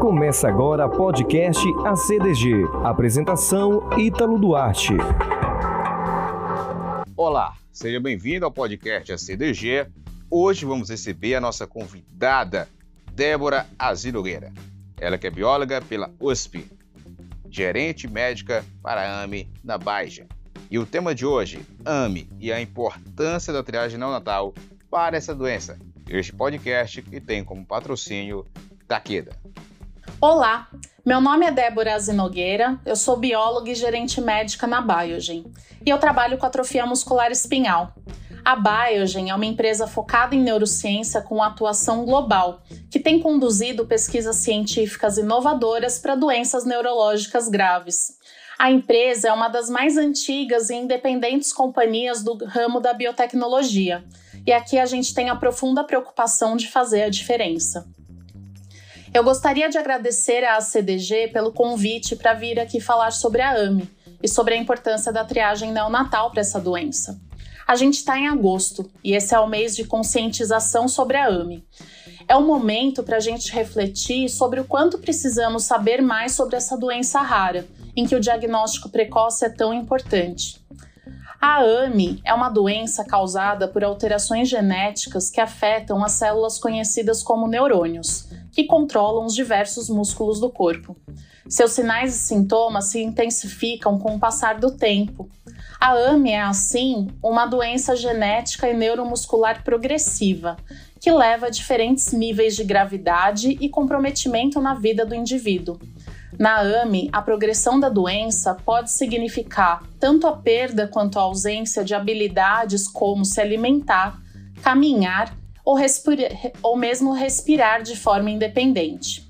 Começa agora podcast ACDG. Apresentação Ítalo Duarte. Olá, seja bem-vindo ao podcast ACDG. Hoje vamos receber a nossa convidada, Débora Azilogueira. Ela que é bióloga pela USP, gerente médica para a AME na Baixa. E o tema de hoje, AME e a importância da triagem neonatal para essa doença. Este podcast que tem como patrocínio Taqueda. Olá, meu nome é Débora Azinogueira, eu sou bióloga e gerente médica na Biogen e eu trabalho com atrofia muscular espinhal. A Biogen é uma empresa focada em neurociência com atuação global, que tem conduzido pesquisas científicas inovadoras para doenças neurológicas graves. A empresa é uma das mais antigas e independentes companhias do ramo da biotecnologia, e aqui a gente tem a profunda preocupação de fazer a diferença. Eu gostaria de agradecer à CDG pelo convite para vir aqui falar sobre a AME e sobre a importância da triagem neonatal para essa doença. A gente está em agosto e esse é o mês de conscientização sobre a AME. É o momento para a gente refletir sobre o quanto precisamos saber mais sobre essa doença rara, em que o diagnóstico precoce é tão importante. A AME é uma doença causada por alterações genéticas que afetam as células conhecidas como neurônios, que controlam os diversos músculos do corpo. Seus sinais e sintomas se intensificam com o passar do tempo. A AME é, assim, uma doença genética e neuromuscular progressiva, que leva a diferentes níveis de gravidade e comprometimento na vida do indivíduo. Na AME, a progressão da doença pode significar tanto a perda quanto a ausência de habilidades como se alimentar, caminhar ou, ou mesmo respirar de forma independente.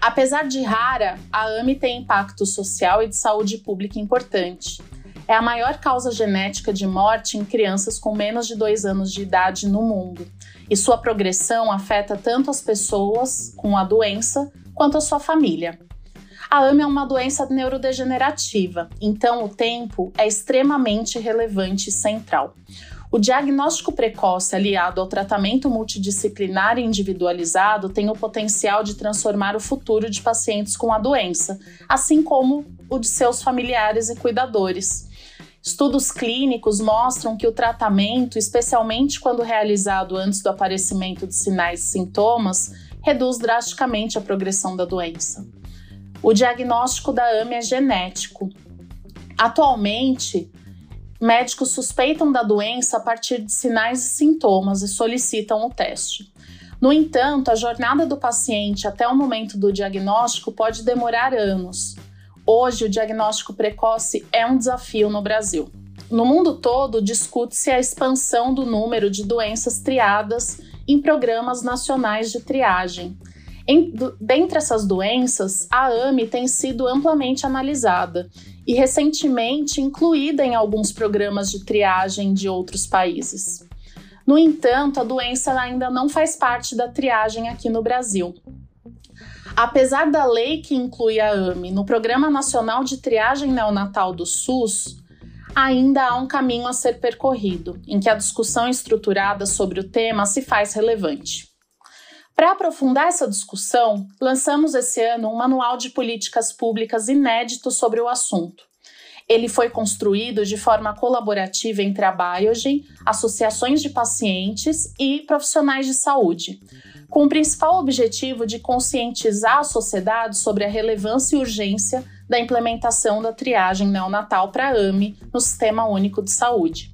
Apesar de rara, a AME tem impacto social e de saúde pública importante. É a maior causa genética de morte em crianças com menos de dois anos de idade no mundo, e sua progressão afeta tanto as pessoas com a doença quanto a sua família. A AME é uma doença neurodegenerativa, então o tempo é extremamente relevante e central. O diagnóstico precoce aliado ao tratamento multidisciplinar e individualizado tem o potencial de transformar o futuro de pacientes com a doença, assim como o de seus familiares e cuidadores. Estudos clínicos mostram que o tratamento, especialmente quando realizado antes do aparecimento de sinais e sintomas, reduz drasticamente a progressão da doença. O diagnóstico da AME é genético. Atualmente, médicos suspeitam da doença a partir de sinais e sintomas e solicitam o teste. No entanto, a jornada do paciente até o momento do diagnóstico pode demorar anos. Hoje, o diagnóstico precoce é um desafio no Brasil. No mundo todo, discute-se a expansão do número de doenças triadas em programas nacionais de triagem. Em, dentre essas doenças, a AME tem sido amplamente analisada e recentemente incluída em alguns programas de triagem de outros países. No entanto, a doença ainda não faz parte da triagem aqui no Brasil. Apesar da lei que inclui a AME no Programa Nacional de Triagem Neonatal do SUS, ainda há um caminho a ser percorrido, em que a discussão estruturada sobre o tema se faz relevante. Para aprofundar essa discussão, lançamos esse ano um manual de políticas públicas inédito sobre o assunto. Ele foi construído de forma colaborativa entre a Biogen, associações de pacientes e profissionais de saúde, com o principal objetivo de conscientizar a sociedade sobre a relevância e urgência da implementação da triagem neonatal para AME no Sistema Único de Saúde.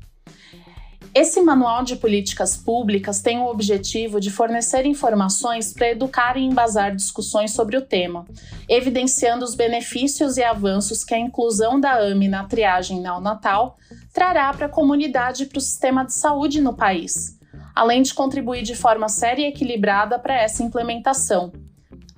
Esse manual de políticas públicas tem o objetivo de fornecer informações para educar e embasar discussões sobre o tema, evidenciando os benefícios e avanços que a inclusão da AME na triagem neonatal trará para a comunidade e para o sistema de saúde no país além de contribuir de forma séria e equilibrada para essa implementação.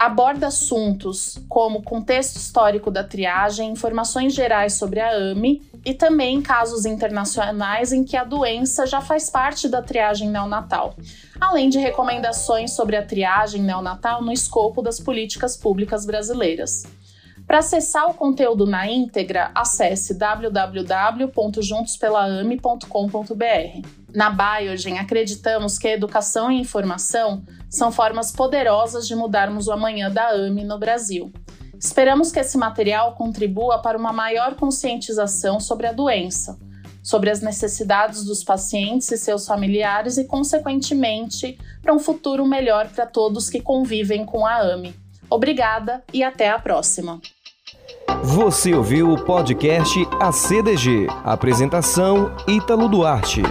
Aborda assuntos como contexto histórico da triagem, informações gerais sobre a AME e também casos internacionais em que a doença já faz parte da triagem neonatal, além de recomendações sobre a triagem neonatal no escopo das políticas públicas brasileiras. Para acessar o conteúdo na íntegra, acesse www.juntospelam.com.br. Na Biogen, acreditamos que a educação e informação são formas poderosas de mudarmos o amanhã da AME no Brasil. Esperamos que esse material contribua para uma maior conscientização sobre a doença, sobre as necessidades dos pacientes e seus familiares e, consequentemente, para um futuro melhor para todos que convivem com a AME. Obrigada e até a próxima. Você ouviu o podcast ACDG. Apresentação Ítalo Duarte.